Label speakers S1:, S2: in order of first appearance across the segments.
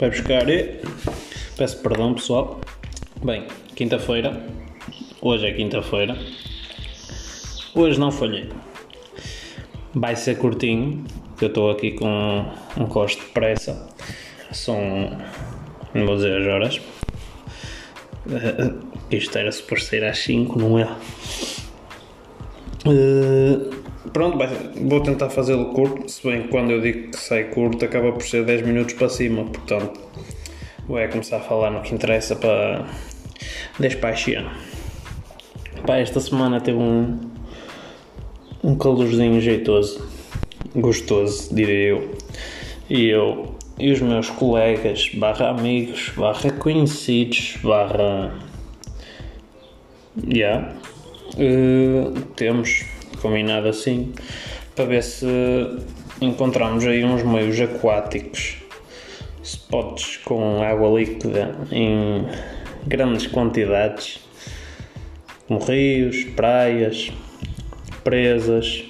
S1: vai buscar e peço perdão pessoal. Bem, quinta-feira, hoje é quinta-feira, hoje não falhei. Vai ser curtinho, que eu estou aqui com um costo de pressa. São, não vou dizer as horas. Uh, isto era suposto sair às 5, não é? Uh, pronto, vou tentar fazê-lo curto, se bem que quando eu digo que sai curto acaba por ser 10 minutos para cima, portanto vou começar a falar no que interessa para despaixar. Pá, esta semana teve um, um calorzinho jeitoso, gostoso, diria eu. E eu e os meus colegas, barra amigos, barra conhecidos, barra. Yeah, uh, temos combinado assim para ver se encontramos aí uns meios aquáticos, spots com água líquida em grandes quantidades, como rios, praias, presas,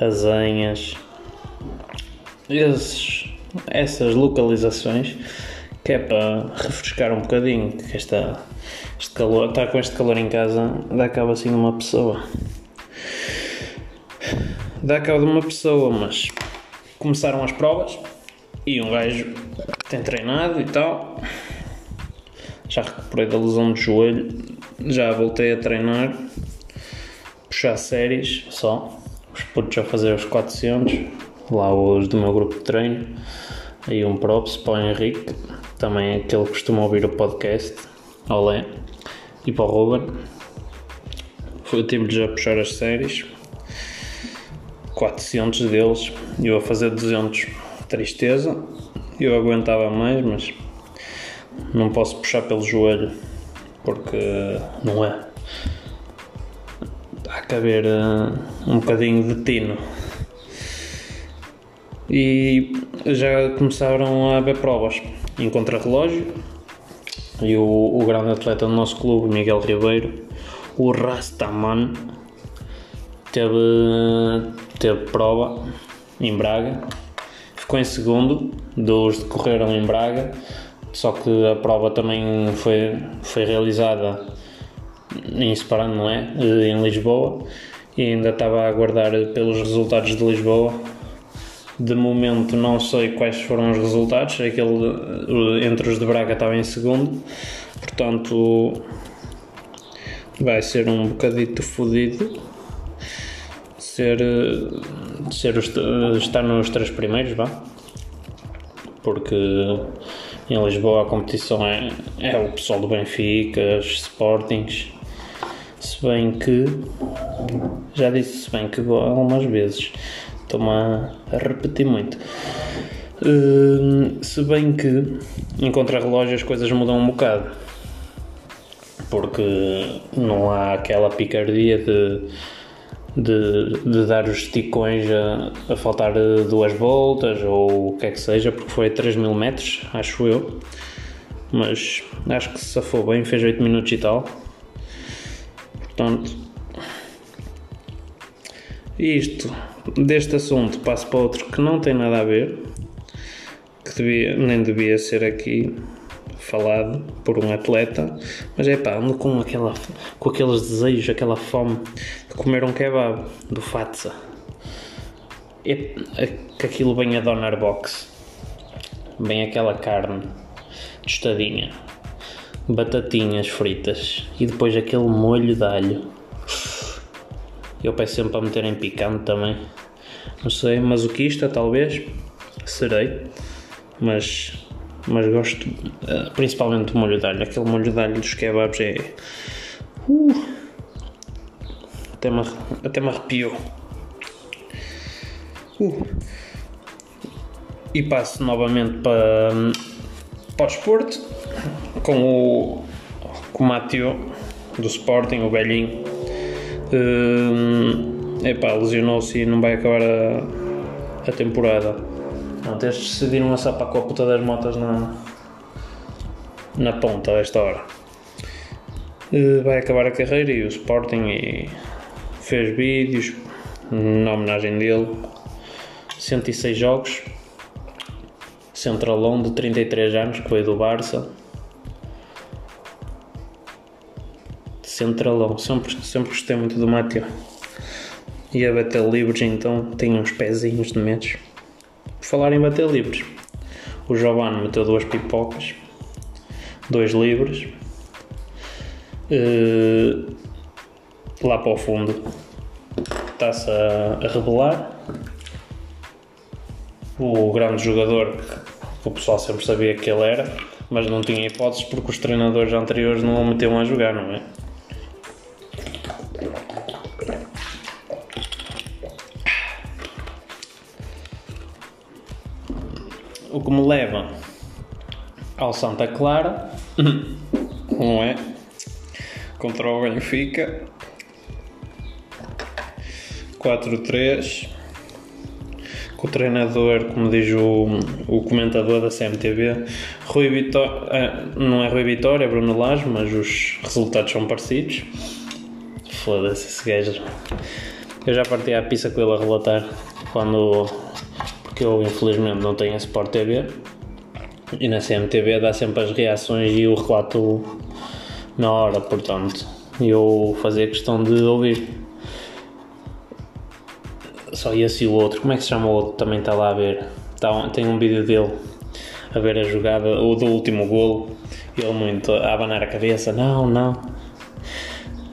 S1: azenhas, esses, essas localizações que é para refrescar um bocadinho, que esta, este calor, estar com este calor em casa dá cabo assim uma pessoa dá cabo de uma pessoa, mas começaram as provas e um gajo tem treinado e tal. Já recuperei da lesão de joelho, já voltei a treinar, puxar séries só. Os putos a fazer os 400, lá os do meu grupo de treino. Aí um props para o Henrique, também aquele que costuma ouvir o podcast. Olé. E para o Ruben. Foi tempo de já puxar as séries 400 deles, eu a fazer 200, tristeza. Eu aguentava mais, mas não posso puxar pelo joelho porque não é. Há que haver uh, um bocadinho de tino. E já começaram a haver provas em contrarrelógio e o, o grande atleta do nosso clube, Miguel Ribeiro, o Rastaman, teve, teve prova em Braga, ficou em segundo dos que correram em Braga, só que a prova também foi, foi realizada em separado, não é? Em Lisboa e ainda estava a aguardar pelos resultados de Lisboa. De momento não sei quais foram os resultados, aquele entre os de Braga estava em segundo, portanto vai ser um bocadito fodido ser, ser estar nos três primeiros, vá. Porque em Lisboa a competição é, é o pessoal do Benfica, os Sportings. Se bem que, já disse, se bem que algumas vezes, estou-me a, a, repetir muito. Uh, se bem que em contrarrelógio as coisas mudam um bocado porque não há aquela picardia de de, de dar os esticões a, a, faltar duas voltas ou o que é que seja, porque foi a 3 mil metros, acho eu. Mas acho que se safou bem, fez 8 minutos e tal. Portanto, isto deste assunto passo para outro que não tem nada a ver, que devia, nem devia ser aqui falado por um atleta, mas é pá, ando com, aquela, com aqueles desejos, aquela fome de comer um kebab do Fatsa. É, é, que aquilo bem a Donar Box, bem aquela carne tostadinha, batatinhas fritas e depois aquele molho de alho. Eu peço sempre para meterem picante também. Não sei, masoquista talvez, serei, mas mas gosto uh, principalmente do molho de alho. Aquele molho de alho dos kebabs é. Uh, até, me, até me arrepiou. Uh. E passo novamente para, para o desporto com o, com o Mateo do Sporting, o velhinho. Uh, epá, lesionou-se e não vai acabar a, a temporada Pronto, estes decidiram lançar para a cóputa das motas na, na ponta a esta hora. Uh, vai acabar a carreira e o Sporting e fez vídeos na homenagem dele. 106 jogos, centralão de 33 anos que veio do Barça. Centralão, sempre, sempre gostei muito do Mateo. E a bater livres então tem uns pezinhos de medos. Por falar em bater livres, o Giovanni meteu duas pipocas, dois livres. Uh, lá para o fundo está-se a, a revelar o grande jogador que o pessoal sempre sabia que ele era, mas não tinha hipóteses porque os treinadores anteriores não o metiam a jogar, não é? Que me leva ao Santa Clara, não é? Contra o Benfica, 4-3 com o treinador, como diz o, o comentador da CMTV, Rui Vitória, ah, não é Rui Vitória, é Bruno Lage, mas os resultados são parecidos. Foda-se esse gajo. Eu já parti à pista com ele a relatar quando. Porque eu infelizmente não tenho a Sport TV e na CMTV dá sempre as reações e o relato na hora, portanto eu fazia questão de ouvir só esse e o outro, como é que se chama o outro? Também está lá a ver. Tá, tem um vídeo dele a ver a jogada, o do último golo, ele muito a abanar a cabeça, não, não.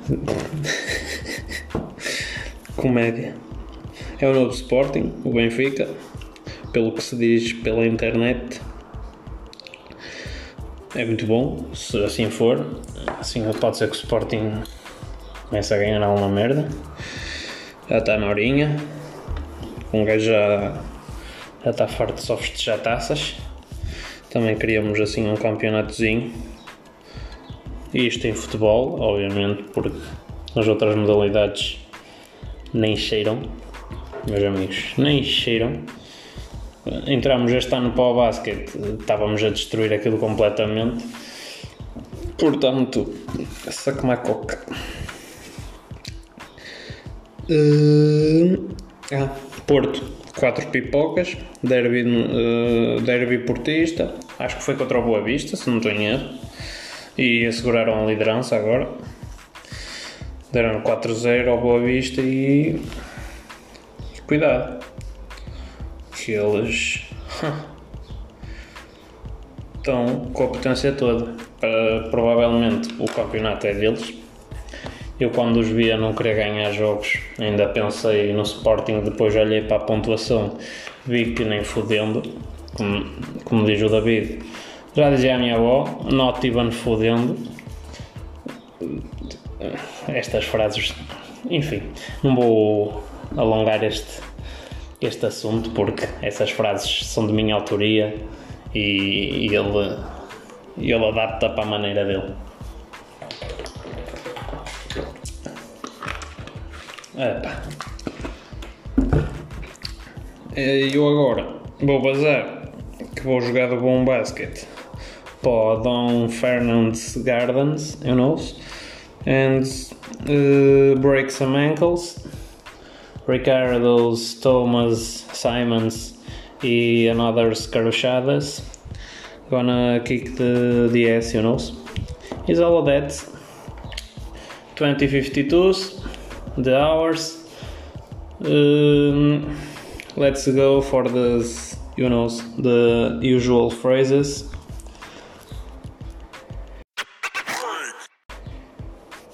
S1: Comédia. É o novo Sporting, o Benfica, pelo que se diz pela internet. É muito bom, se assim for. Assim pode ser que o Sporting comece a ganhar alguma merda. Já está na horinha. Um gajo já, já está farto de só festejar taças. Também queríamos assim um campeonatozinho. E isto em futebol, obviamente, porque as outras modalidades nem cheiram, meus amigos, nem cheiram. Entramos este ano para o basquete, estávamos a destruir aquilo completamente. Portanto, saca-me a coca. Uh, ah. Porto, 4 pipocas, derby, uh, derby portista, acho que foi contra o Boa Vista, se não estou em erro, e asseguraram a liderança agora. Deram 4-0 ao Boa Vista e. Cuidado, que eles. estão com a potência toda. Uh, provavelmente o campeonato é deles eu quando os via não queria ganhar jogos, ainda pensei no Sporting, depois olhei para a pontuação, vi que nem fodendo, como, como diz o David. Já dizia a minha avó, not even fodendo. Estas frases, enfim, não vou alongar este, este assunto porque essas frases são de minha autoria e, e ele, ele adapta para a maneira dele. Epá. Eu agora vou bazar que vou jogar de bom basquete para Don Fernand's Gardens, you know, and uh, break some ankles. Ricardo's, Thomas, Simons e another carochadas. Gonna kick the, ass, you know. Is all of that. 2052s the hours. Um, let's go for the you know the usual phrases.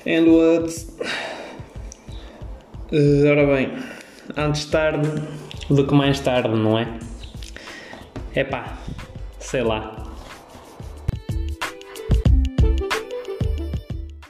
S1: And what? Uh, ora bem, antes tarde do que mais tarde, não é? Epá, sei lá.